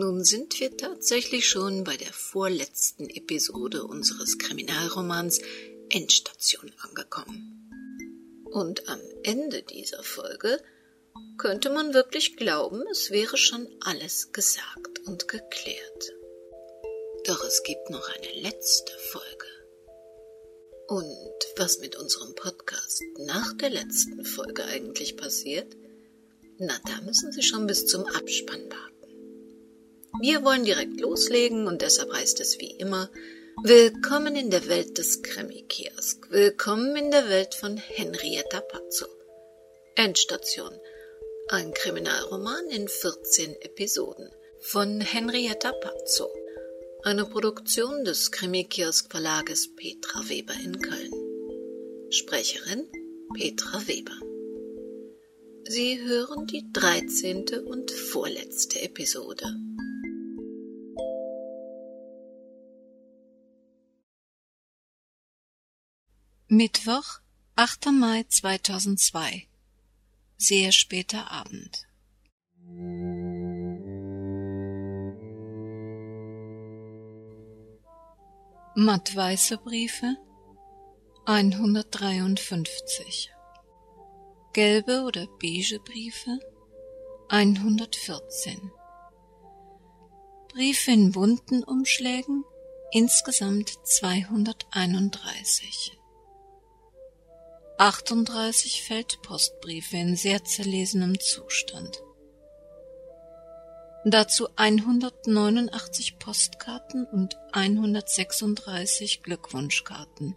nun sind wir tatsächlich schon bei der vorletzten Episode unseres Kriminalromans Endstation angekommen. Und am Ende dieser Folge könnte man wirklich glauben, es wäre schon alles gesagt und geklärt. Doch es gibt noch eine letzte Folge. Und was mit unserem Podcast nach der letzten Folge eigentlich passiert? Na, da müssen Sie schon bis zum Abspann warten. Wir wollen direkt loslegen und deshalb heißt es wie immer, Willkommen in der Welt des Krimi-Kiosk. Willkommen in der Welt von Henrietta Pazzo. Endstation. Ein Kriminalroman in 14 Episoden von Henrietta Pazzo. Eine Produktion des Krimi-Kiosk Verlages Petra Weber in Köln. Sprecherin Petra Weber. Sie hören die 13. und vorletzte Episode. Mittwoch, 8. Mai 2002. Sehr später Abend. Mattweiße Briefe 153 Gelbe oder beige Briefe 114 Briefe in bunten Umschlägen insgesamt 231 38 Feldpostbriefe in sehr zerlesenem Zustand Dazu 189 Postkarten und 136 Glückwunschkarten.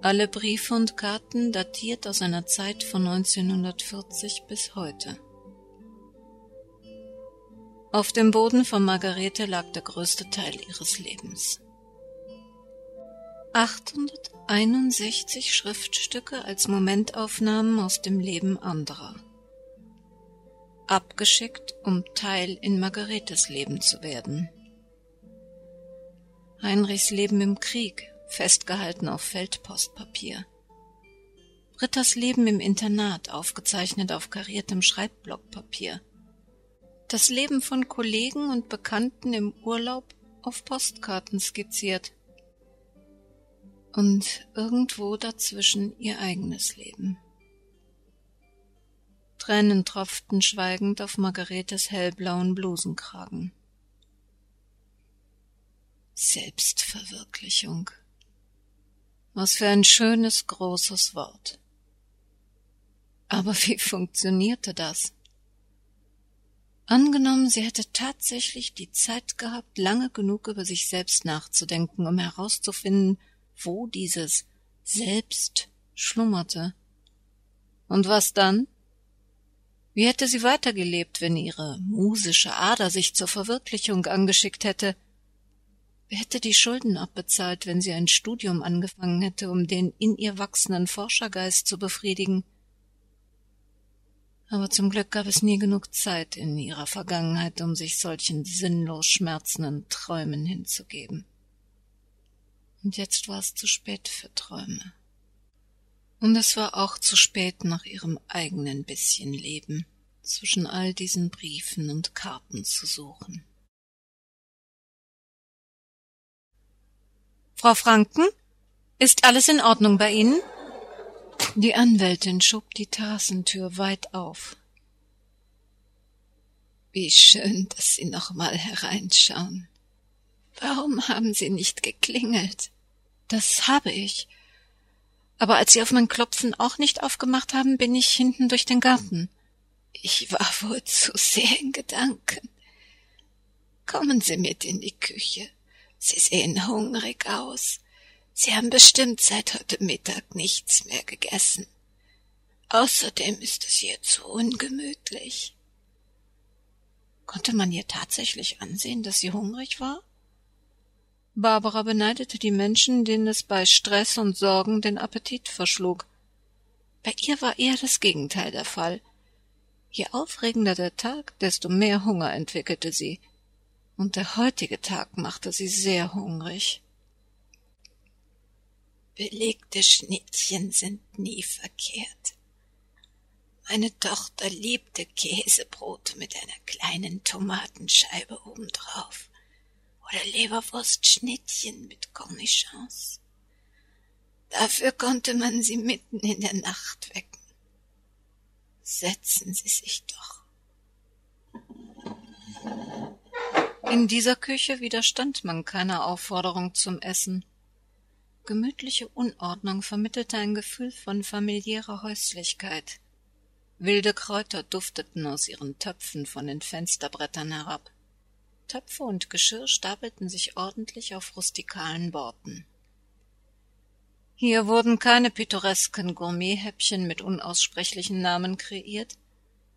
Alle Briefe und Karten datiert aus einer Zeit von 1940 bis heute. Auf dem Boden von Margarete lag der größte Teil ihres Lebens. 861 Schriftstücke als Momentaufnahmen aus dem Leben anderer abgeschickt, um Teil in Margaretes Leben zu werden. Heinrichs Leben im Krieg, festgehalten auf Feldpostpapier. Britta's Leben im Internat, aufgezeichnet auf kariertem Schreibblockpapier. Das Leben von Kollegen und Bekannten im Urlaub auf Postkarten skizziert. Und irgendwo dazwischen ihr eigenes Leben. Tränen tropften schweigend auf Margaretes hellblauen Blusenkragen. Selbstverwirklichung. Was für ein schönes, großes Wort. Aber wie funktionierte das? Angenommen, sie hätte tatsächlich die Zeit gehabt, lange genug über sich selbst nachzudenken, um herauszufinden, wo dieses Selbst schlummerte. Und was dann? Wie hätte sie weitergelebt, wenn ihre musische Ader sich zur Verwirklichung angeschickt hätte? Wer hätte die Schulden abbezahlt, wenn sie ein Studium angefangen hätte, um den in ihr wachsenden Forschergeist zu befriedigen? Aber zum Glück gab es nie genug Zeit in ihrer Vergangenheit, um sich solchen sinnlos schmerzenden Träumen hinzugeben. Und jetzt war es zu spät für Träume. Und es war auch zu spät nach ihrem eigenen bisschen Leben zwischen all diesen Briefen und Karten zu suchen. Frau Franken, ist alles in Ordnung bei Ihnen? Die Anwältin schob die Terrassentür weit auf. Wie schön, dass Sie noch mal hereinschauen. Warum haben Sie nicht geklingelt? Das habe ich aber als Sie auf mein Klopfen auch nicht aufgemacht haben, bin ich hinten durch den Garten. Ich war wohl zu sehr in Gedanken. Kommen Sie mit in die Küche. Sie sehen hungrig aus. Sie haben bestimmt seit heute Mittag nichts mehr gegessen. Außerdem ist es hier zu ungemütlich. Konnte man ihr tatsächlich ansehen, dass sie hungrig war? Barbara beneidete die Menschen, denen es bei Stress und Sorgen den Appetit verschlug. Bei ihr war eher das Gegenteil der Fall. Je aufregender der Tag, desto mehr Hunger entwickelte sie. Und der heutige Tag machte sie sehr hungrig. Belegte Schnittchen sind nie verkehrt. Meine Tochter liebte Käsebrot mit einer kleinen Tomatenscheibe obendrauf oder Leberwurstschnittchen mit Cornichons. Dafür konnte man sie mitten in der Nacht wecken. Setzen Sie sich doch. In dieser Küche widerstand man keiner Aufforderung zum Essen. Gemütliche Unordnung vermittelte ein Gefühl von familiärer Häuslichkeit. Wilde Kräuter dufteten aus ihren Töpfen von den Fensterbrettern herab. Töpfe und Geschirr stapelten sich ordentlich auf rustikalen Borten. Hier wurden keine pittoresken Gourmethäppchen mit unaussprechlichen Namen kreiert,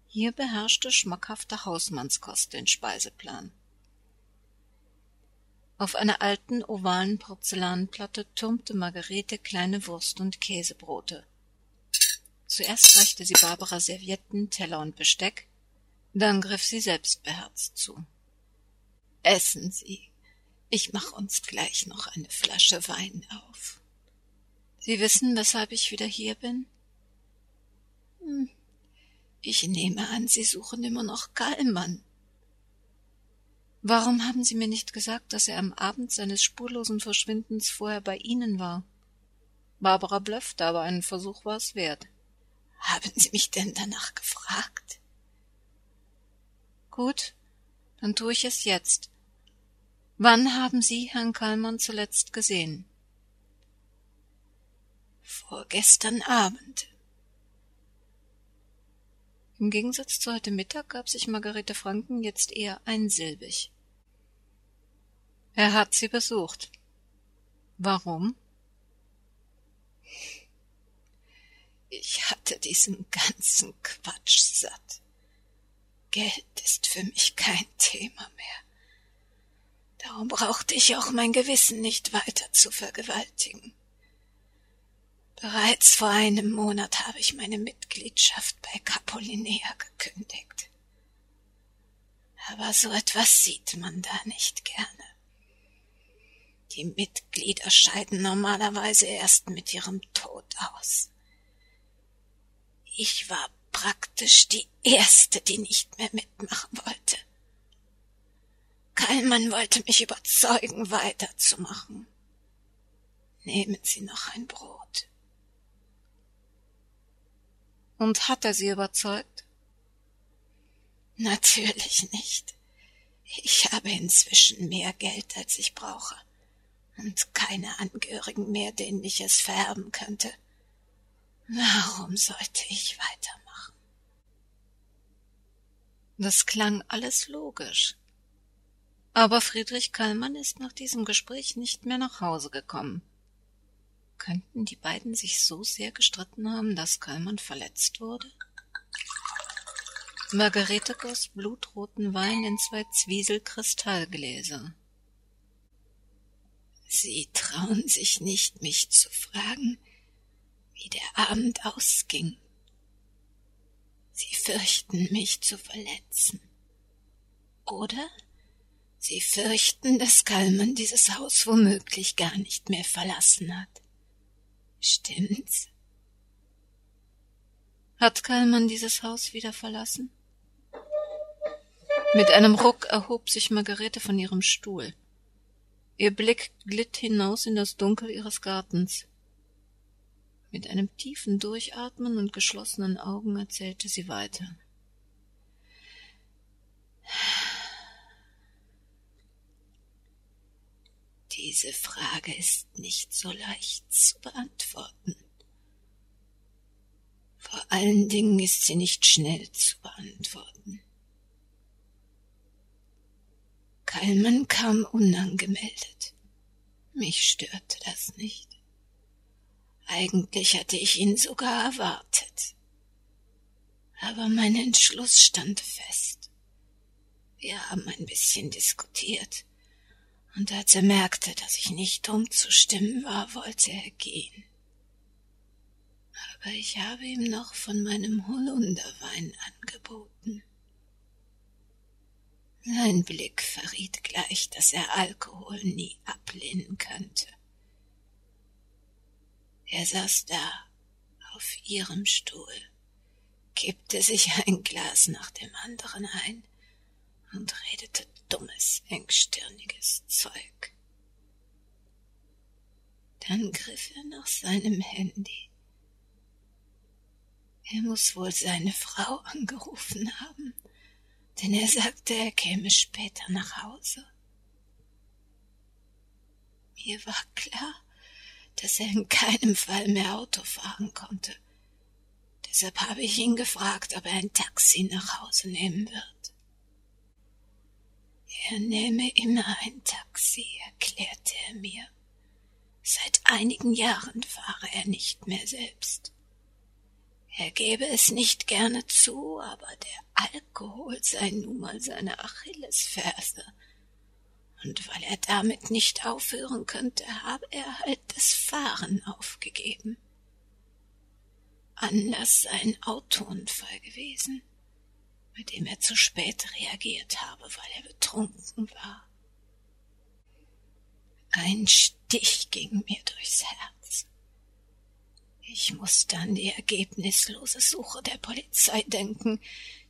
hier beherrschte schmackhafte Hausmannskost den Speiseplan. Auf einer alten ovalen Porzellanplatte türmte Margarete kleine Wurst- und Käsebrote. Zuerst reichte sie Barbara Servietten, Teller und Besteck, dann griff sie selbstbeherzt zu. Essen Sie, ich mach uns gleich noch eine Flasche Wein auf. Sie wissen, weshalb ich wieder hier bin? Hm. Ich nehme an, Sie suchen immer noch Kallmann. Warum haben Sie mir nicht gesagt, dass er am Abend seines spurlosen Verschwindens vorher bei Ihnen war? Barbara blöffte, aber einen Versuch war es wert. Haben Sie mich denn danach gefragt? Gut, dann tue ich es jetzt. Wann haben Sie Herrn Kallmann zuletzt gesehen? Vorgestern Abend. Im Gegensatz zu heute Mittag gab sich Margarete Franken jetzt eher einsilbig. Er hat sie besucht. Warum? Ich hatte diesen ganzen Quatsch satt. Geld ist für mich kein Thema mehr. Darum brauchte ich auch mein Gewissen nicht weiter zu vergewaltigen. Bereits vor einem Monat habe ich meine Mitgliedschaft bei Capolinea gekündigt. Aber so etwas sieht man da nicht gerne. Die Mitglieder scheiden normalerweise erst mit ihrem Tod aus. Ich war praktisch die Erste, die nicht mehr mitmachen wollte. Kallmann wollte mich überzeugen, weiterzumachen. Nehmen Sie noch ein Brot. Und hat er Sie überzeugt? Natürlich nicht. Ich habe inzwischen mehr Geld, als ich brauche, und keine Angehörigen mehr, denen ich es vererben könnte. Warum sollte ich weitermachen? Das klang alles logisch. Aber Friedrich Kallmann ist nach diesem Gespräch nicht mehr nach Hause gekommen. Könnten die beiden sich so sehr gestritten haben, dass Kallmann verletzt wurde? Margarete goss blutroten Wein in zwei Zwieselkristallgläser. Sie trauen sich nicht, mich zu fragen, wie der Abend ausging. Sie fürchten, mich zu verletzen. Oder Sie fürchten, dass Kallmann dieses Haus womöglich gar nicht mehr verlassen hat. Stimmt's? Hat Kallmann dieses Haus wieder verlassen? Mit einem Ruck erhob sich Margarete von ihrem Stuhl. Ihr Blick glitt hinaus in das Dunkel ihres Gartens. Mit einem tiefen Durchatmen und geschlossenen Augen erzählte sie weiter. Diese Frage ist nicht so leicht zu beantworten. Vor allen Dingen ist sie nicht schnell zu beantworten. Kallmann kam unangemeldet. Mich störte das nicht. Eigentlich hatte ich ihn sogar erwartet. Aber mein Entschluss stand fest. Wir haben ein bisschen diskutiert und als er merkte, dass ich nicht umzustimmen war, wollte er gehen. Aber ich habe ihm noch von meinem Holunderwein angeboten. Sein Blick verriet gleich, dass er Alkohol nie ablehnen könnte. Er saß da auf ihrem Stuhl, kippte sich ein Glas nach dem anderen ein und redete dummes, engstirniges Zeug. Dann griff er nach seinem Handy. Er muss wohl seine Frau angerufen haben, denn er sagte, er käme später nach Hause. Mir war klar, dass er in keinem Fall mehr Auto fahren konnte. Deshalb habe ich ihn gefragt, ob er ein Taxi nach Hause nehmen wird. Er nehme immer ein Taxi, erklärte er mir. Seit einigen Jahren fahre er nicht mehr selbst. Er gebe es nicht gerne zu, aber der Alkohol sei nun mal seine Achillesferse. Und weil er damit nicht aufhören könnte, habe er halt das Fahren aufgegeben. Anlass sei ein Autounfall gewesen, bei dem er zu spät reagiert habe, weil er betrunken war. Ein Stich ging mir durchs Herz. Ich musste an die ergebnislose Suche der Polizei denken,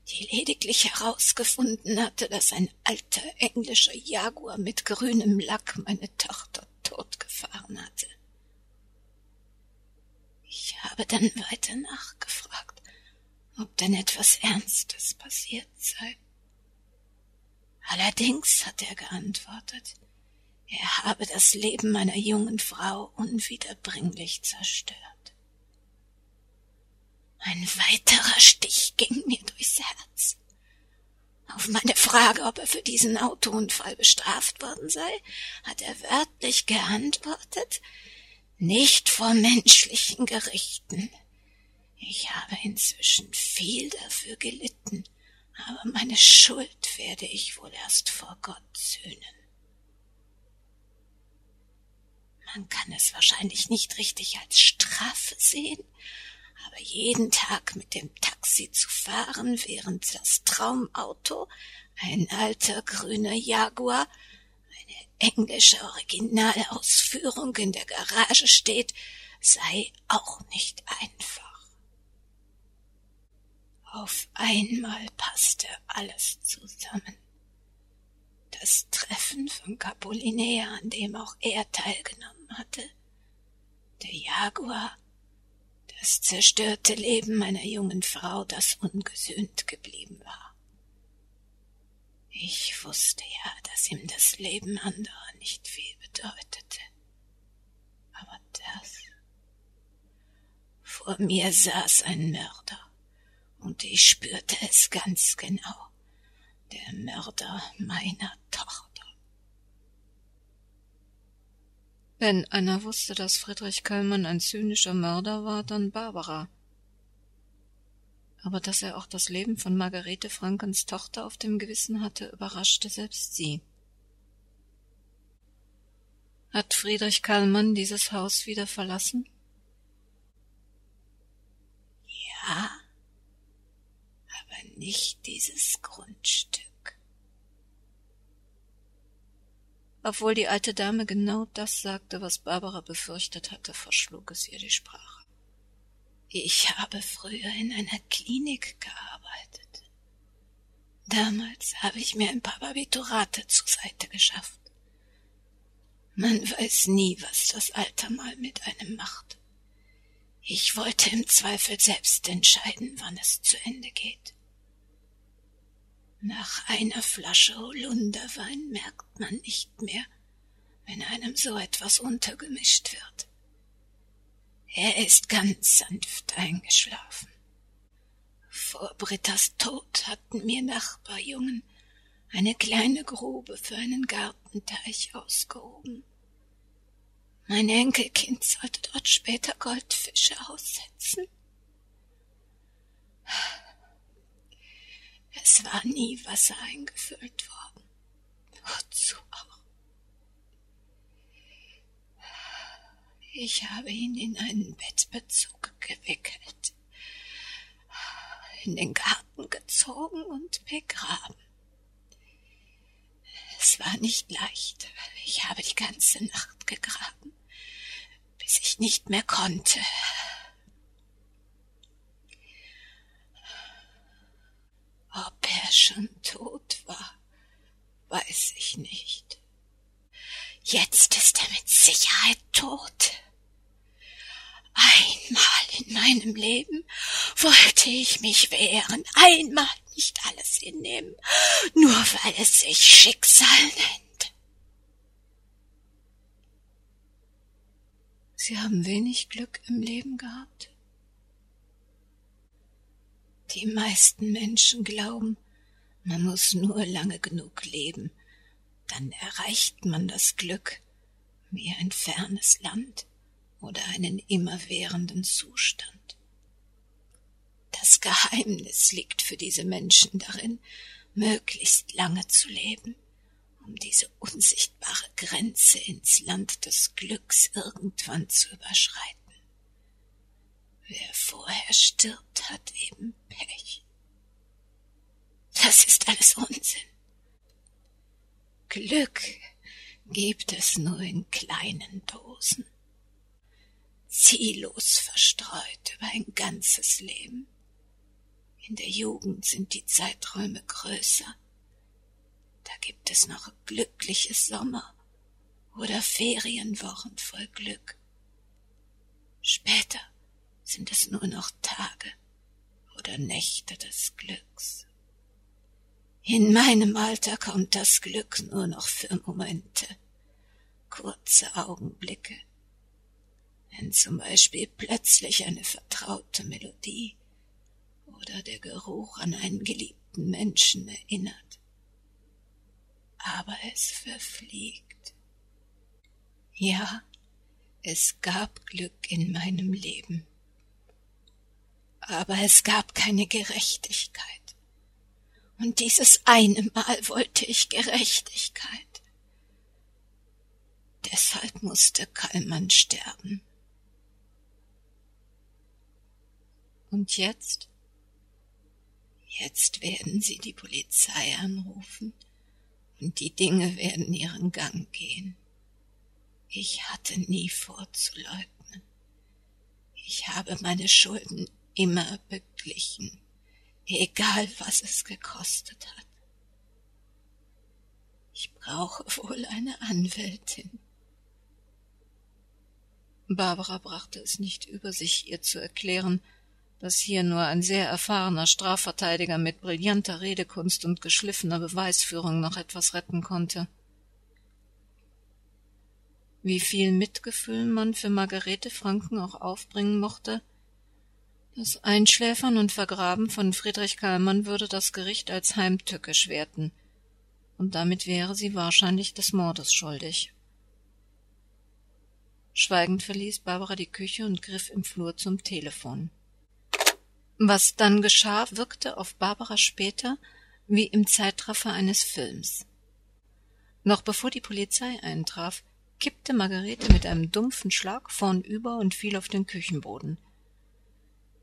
die lediglich herausgefunden hatte, dass ein alter englischer Jaguar mit grünem Lack meine Tochter totgefahren hatte. Ich habe dann weiter nachgefragt, ob denn etwas Ernstes passiert sei. Allerdings hat er geantwortet, er habe das Leben meiner jungen Frau unwiederbringlich zerstört. Ein weiterer Stich ging mir durchs Herz. Auf meine Frage, ob er für diesen Autounfall bestraft worden sei, hat er wörtlich geantwortet, nicht vor menschlichen Gerichten. Ich habe inzwischen viel dafür gelitten, aber meine Schuld werde ich wohl erst vor Gott sühnen. Man kann es wahrscheinlich nicht richtig als Strafe sehen, aber jeden Tag mit dem Taxi zu fahren, während das Traumauto, ein alter grüner Jaguar, eine englische Originalausführung in der Garage steht, sei auch nicht einfach. Auf einmal passte alles zusammen. Das Treffen von Capolinea, an dem auch er teilgenommen hatte, der Jaguar, das zerstörte Leben meiner jungen Frau, das ungesühnt geblieben war. Ich wusste ja, dass ihm das Leben anderer nicht viel bedeutete. Aber das. Vor mir saß ein Mörder, und ich spürte es ganz genau der Mörder meiner Tochter. Wenn einer wusste, dass Friedrich Kallmann ein zynischer Mörder war, dann Barbara. Aber dass er auch das Leben von Margarete Frankens Tochter auf dem Gewissen hatte, überraschte selbst sie. Hat Friedrich Kallmann dieses Haus wieder verlassen? Ja, aber nicht dieses Grundstück. Obwohl die alte Dame genau das sagte, was Barbara befürchtet hatte, verschlug es ihr die Sprache. Ich habe früher in einer Klinik gearbeitet. Damals habe ich mir ein paar Barbiturate zur Seite geschafft. Man weiß nie, was das Alter mal mit einem macht. Ich wollte im Zweifel selbst entscheiden, wann es zu Ende geht. Nach einer Flasche Holunderwein merkt man nicht mehr, wenn einem so etwas untergemischt wird. Er ist ganz sanft eingeschlafen. Vor Brittas Tod hatten mir Nachbarjungen eine kleine Grube für einen Gartenteich ausgehoben. Mein Enkelkind sollte dort später Goldfische aussetzen. Es war nie Wasser eingefüllt worden. Wozu auch? Ich habe ihn in einen Bettbezug gewickelt, in den Garten gezogen und begraben. Es war nicht leicht. Ich habe die ganze Nacht gegraben, bis ich nicht mehr konnte. Ob er schon tot war, weiß ich nicht. Jetzt ist er mit Sicherheit tot. Einmal in meinem Leben wollte ich mich wehren, einmal nicht alles hinnehmen, nur weil es sich Schicksal nennt. Sie haben wenig Glück im Leben gehabt? Die meisten Menschen glauben, man muss nur lange genug leben, dann erreicht man das Glück wie ein fernes Land oder einen immerwährenden Zustand. Das Geheimnis liegt für diese Menschen darin, möglichst lange zu leben, um diese unsichtbare Grenze ins Land des Glücks irgendwann zu überschreiten. Wer vorher stirbt, hat eben Pech. Das ist alles Unsinn. Glück gibt es nur in kleinen Dosen, ziellos verstreut über ein ganzes Leben. In der Jugend sind die Zeiträume größer. Da gibt es noch glückliche Sommer oder Ferienwochen voll Glück. Später sind es nur noch Tage oder Nächte des Glücks. In meinem Alter kommt das Glück nur noch für Momente, kurze Augenblicke, wenn zum Beispiel plötzlich eine vertraute Melodie oder der Geruch an einen geliebten Menschen erinnert. Aber es verfliegt. Ja, es gab Glück in meinem Leben aber es gab keine Gerechtigkeit. Und dieses eine Mal wollte ich Gerechtigkeit. Deshalb musste Kallmann sterben. Und jetzt? Jetzt werden sie die Polizei anrufen und die Dinge werden ihren Gang gehen. Ich hatte nie vorzuleugnen. Ich habe meine Schulden immer beglichen, egal was es gekostet hat. Ich brauche wohl eine Anwältin. Barbara brachte es nicht über sich, ihr zu erklären, dass hier nur ein sehr erfahrener Strafverteidiger mit brillanter Redekunst und geschliffener Beweisführung noch etwas retten konnte. Wie viel Mitgefühl man für Margarete Franken auch aufbringen mochte, das Einschläfern und Vergraben von Friedrich Kallmann würde das Gericht als heimtückisch werten, und damit wäre sie wahrscheinlich des Mordes schuldig. Schweigend verließ Barbara die Küche und griff im Flur zum Telefon. Was dann geschah, wirkte auf Barbara später wie im Zeitraffer eines Films. Noch bevor die Polizei eintraf, kippte Margarete mit einem dumpfen Schlag vornüber und fiel auf den Küchenboden.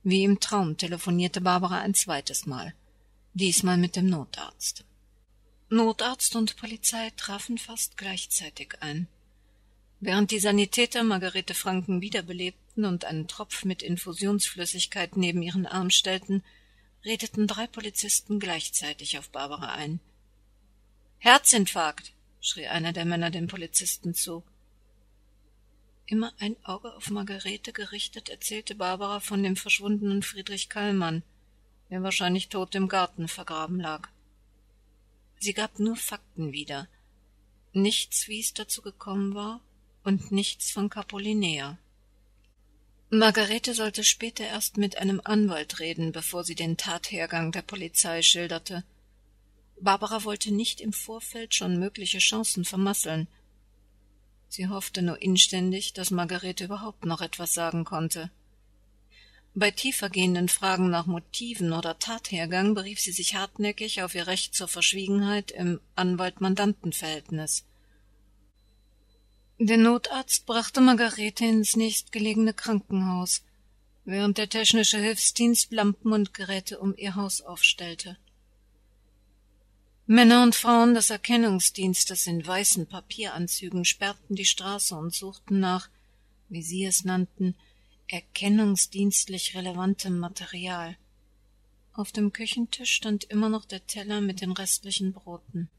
Wie im Traum telefonierte Barbara ein zweites Mal, diesmal mit dem Notarzt. Notarzt und Polizei trafen fast gleichzeitig ein. Während die Sanitäter Margarete Franken wiederbelebten und einen Tropf mit Infusionsflüssigkeit neben ihren Arm stellten, redeten drei Polizisten gleichzeitig auf Barbara ein. Herzinfarkt, schrie einer der Männer dem Polizisten zu immer ein Auge auf Margarete gerichtet, erzählte Barbara von dem verschwundenen Friedrich Kallmann, der wahrscheinlich tot im Garten vergraben lag. Sie gab nur Fakten wieder, nichts, wie es dazu gekommen war, und nichts von Capolinea. Margarete sollte später erst mit einem Anwalt reden, bevor sie den Tathergang der Polizei schilderte. Barbara wollte nicht im Vorfeld schon mögliche Chancen vermasseln, Sie hoffte nur inständig, dass Margarete überhaupt noch etwas sagen konnte. Bei tiefergehenden Fragen nach Motiven oder Tathergang berief sie sich hartnäckig auf ihr Recht zur Verschwiegenheit im Anwalt-Mandanten-Verhältnis. Der Notarzt brachte Margarete ins nächstgelegene Krankenhaus, während der technische Hilfsdienst Lampen und Geräte um ihr Haus aufstellte. Männer und Frauen des Erkennungsdienstes in weißen Papieranzügen sperrten die Straße und suchten nach, wie sie es nannten, erkennungsdienstlich relevantem Material. Auf dem Küchentisch stand immer noch der Teller mit den restlichen Broten.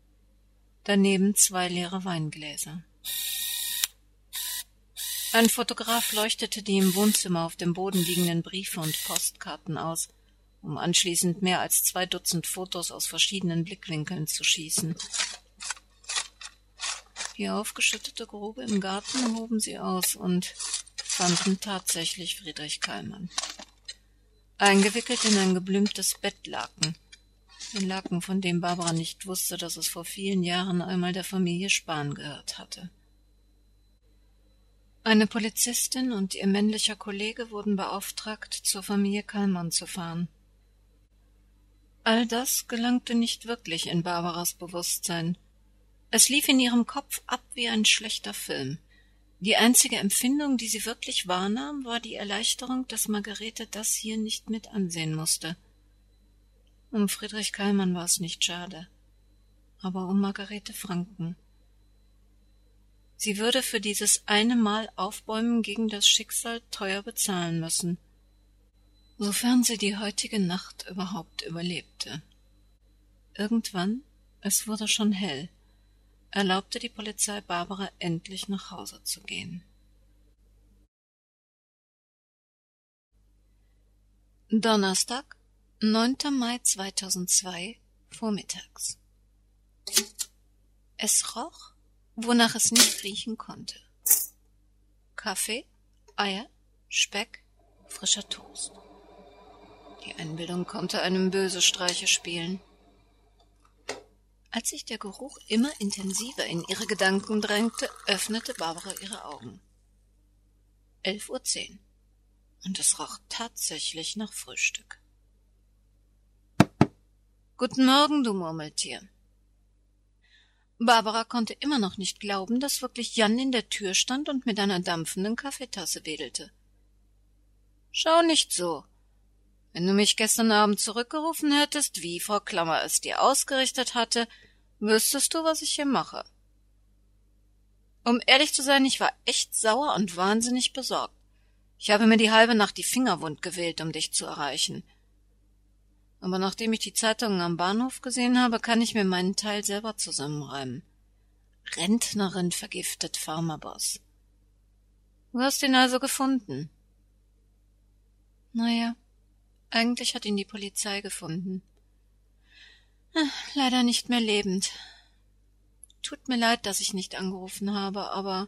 Daneben zwei leere Weingläser. Ein Fotograf leuchtete die im Wohnzimmer auf dem Boden liegenden Briefe und Postkarten aus, um anschließend mehr als zwei Dutzend Fotos aus verschiedenen Blickwinkeln zu schießen. Die aufgeschüttete Grube im Garten hoben sie aus und fanden tatsächlich Friedrich Kallmann. Eingewickelt in ein geblümtes Bettlaken. Ein Laken, von dem Barbara nicht wusste, dass es vor vielen Jahren einmal der Familie Spahn gehört hatte. Eine Polizistin und ihr männlicher Kollege wurden beauftragt, zur Familie Kallmann zu fahren. All das gelangte nicht wirklich in Barbaras Bewusstsein. Es lief in ihrem Kopf ab wie ein schlechter Film. Die einzige Empfindung, die sie wirklich wahrnahm, war die Erleichterung, dass Margarete das hier nicht mit ansehen musste. Um Friedrich Kallmann war es nicht schade, aber um Margarete Franken. Sie würde für dieses eine Mal Aufbäumen gegen das Schicksal teuer bezahlen müssen, sofern sie die heutige Nacht überhaupt überlebte. Irgendwann, es wurde schon hell, erlaubte die Polizei Barbara endlich nach Hause zu gehen. Donnerstag, 9. Mai 2002, vormittags. Es roch wonach es nicht riechen konnte. Kaffee, Eier, Speck, frischer Toast. Die Einbildung konnte einem böse Streiche spielen. Als sich der Geruch immer intensiver in ihre Gedanken drängte, öffnete Barbara ihre Augen. Elf Uhr zehn. Und es roch tatsächlich nach Frühstück. Guten Morgen, du Murmeltier. Barbara konnte immer noch nicht glauben, dass wirklich Jan in der Tür stand und mit einer dampfenden Kaffeetasse wedelte. Schau nicht so. Wenn du mich gestern Abend zurückgerufen hättest, wie Frau Klammer es dir ausgerichtet hatte, wüsstest du, was ich hier mache. Um ehrlich zu sein, ich war echt sauer und wahnsinnig besorgt. Ich habe mir die halbe Nacht die Finger wund gewählt, um dich zu erreichen aber nachdem ich die Zeitungen am Bahnhof gesehen habe, kann ich mir meinen Teil selber zusammenreimen. Rentnerin vergiftet Pharmaboss. Du hast ihn also gefunden. Naja, eigentlich hat ihn die Polizei gefunden. Leider nicht mehr lebend. Tut mir leid, dass ich nicht angerufen habe, aber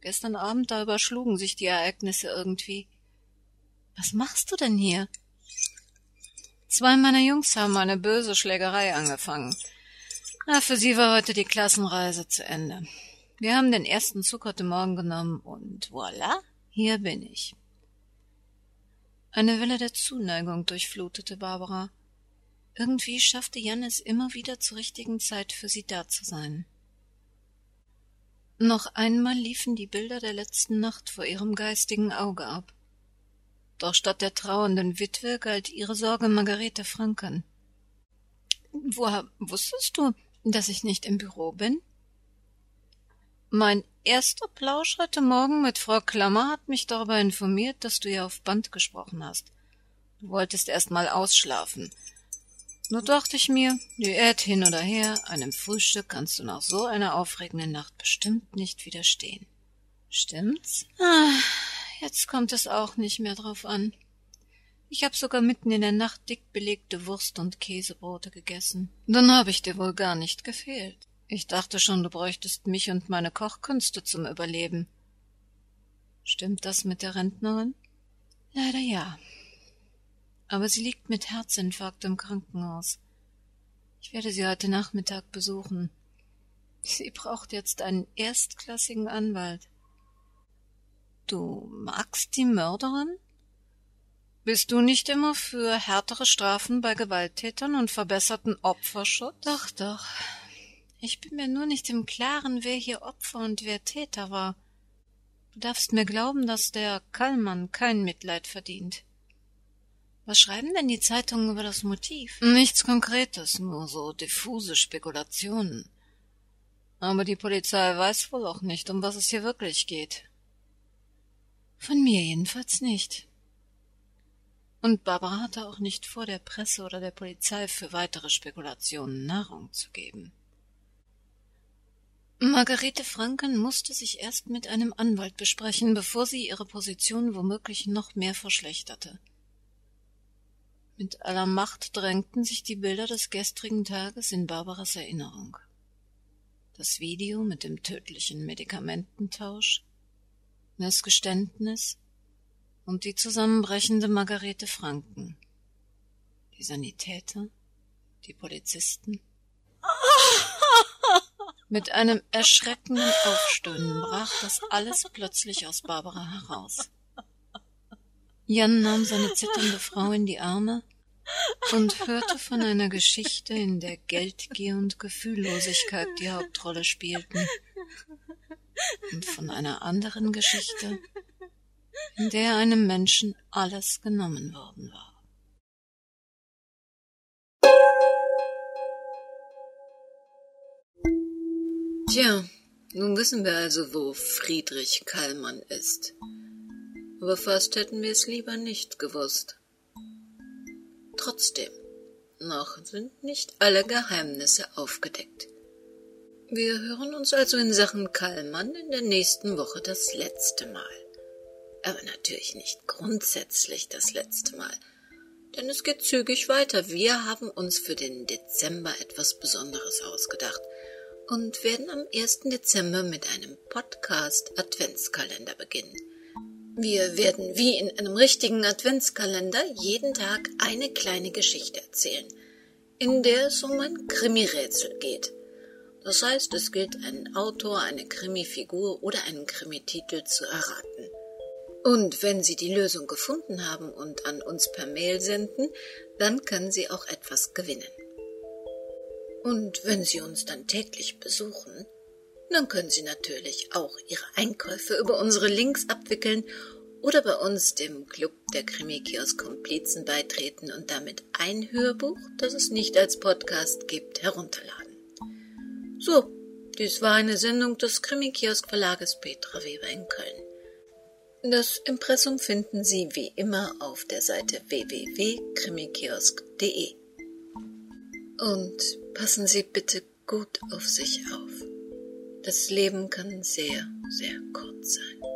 gestern Abend da überschlugen sich die Ereignisse irgendwie. Was machst du denn hier? Zwei meiner Jungs haben eine böse Schlägerei angefangen. Na, für sie war heute die Klassenreise zu Ende. Wir haben den ersten Zug heute Morgen genommen und voilà, hier bin ich. Eine Welle der Zuneigung durchflutete Barbara. Irgendwie schaffte Jan es immer wieder zur richtigen Zeit für sie da zu sein. Noch einmal liefen die Bilder der letzten Nacht vor ihrem geistigen Auge ab. Doch statt der trauernden Witwe galt ihre Sorge Margarete Franken. Woher wusstest du, dass ich nicht im Büro bin? Mein erster Plausch heute Morgen mit Frau Klammer hat mich darüber informiert, dass du ja auf Band gesprochen hast. Du wolltest erst mal ausschlafen. Nur dachte ich mir, Diät hin oder her, einem Frühstück kannst du nach so einer aufregenden Nacht bestimmt nicht widerstehen. Stimmt's? Ah, Jetzt kommt es auch nicht mehr drauf an. Ich hab sogar mitten in der Nacht dick belegte Wurst und Käsebrote gegessen. Dann hab ich dir wohl gar nicht gefehlt. Ich dachte schon, du bräuchtest mich und meine Kochkünste zum Überleben. Stimmt das mit der Rentnerin? Leider ja. Aber sie liegt mit Herzinfarkt im Krankenhaus. Ich werde sie heute Nachmittag besuchen. Sie braucht jetzt einen erstklassigen Anwalt. Du magst die Mörderin? Bist du nicht immer für härtere Strafen bei Gewalttätern und verbesserten Opferschutz? Doch, doch. Ich bin mir nur nicht im Klaren, wer hier Opfer und wer Täter war. Du darfst mir glauben, dass der Kallmann kein Mitleid verdient. Was schreiben denn die Zeitungen über das Motiv? Nichts Konkretes, nur so diffuse Spekulationen. Aber die Polizei weiß wohl auch nicht, um was es hier wirklich geht. Von mir jedenfalls nicht. Und Barbara hatte auch nicht vor, der Presse oder der Polizei für weitere Spekulationen Nahrung zu geben. Margarete Franken musste sich erst mit einem Anwalt besprechen, bevor sie ihre Position womöglich noch mehr verschlechterte. Mit aller Macht drängten sich die Bilder des gestrigen Tages in Barbaras Erinnerung. Das Video mit dem tödlichen Medikamententausch, das Geständnis und die zusammenbrechende Margarete Franken. Die Sanitäter, die Polizisten. Mit einem erschreckenden Aufstöhnen brach das alles plötzlich aus Barbara heraus. Jan nahm seine zitternde Frau in die Arme und hörte von einer Geschichte, in der Geldgier und Gefühllosigkeit die Hauptrolle spielten, und von einer anderen Geschichte, in der einem Menschen alles genommen worden war. Tja, nun wissen wir also, wo Friedrich Kallmann ist. Aber fast hätten wir es lieber nicht gewusst. Trotzdem, noch sind nicht alle Geheimnisse aufgedeckt. Wir hören uns also in Sachen Kallmann in der nächsten Woche das letzte Mal. Aber natürlich nicht grundsätzlich das letzte Mal, denn es geht zügig weiter. Wir haben uns für den Dezember etwas Besonderes ausgedacht – und werden am 1. Dezember mit einem Podcast-Adventskalender beginnen. Wir werden wie in einem richtigen Adventskalender jeden Tag eine kleine Geschichte erzählen, in der es um ein Krimi-Rätsel geht. Das heißt, es gilt einen Autor, eine Krimi-Figur oder einen Krimititel zu erraten. Und wenn Sie die Lösung gefunden haben und an uns per Mail senden, dann können Sie auch etwas gewinnen. Und wenn Sie uns dann täglich besuchen, dann können Sie natürlich auch Ihre Einkäufe über unsere Links abwickeln oder bei uns dem Club der Krimi-Kiosk-Komplizen beitreten und damit ein Hörbuch, das es nicht als Podcast gibt, herunterladen. So, dies war eine Sendung des Krimi-Kiosk-Verlages Petra Weber in Köln. Das Impressum finden Sie wie immer auf der Seite www.krimikiosk.de. Und passen Sie bitte gut auf sich auf. Das Leben kann sehr, sehr kurz sein.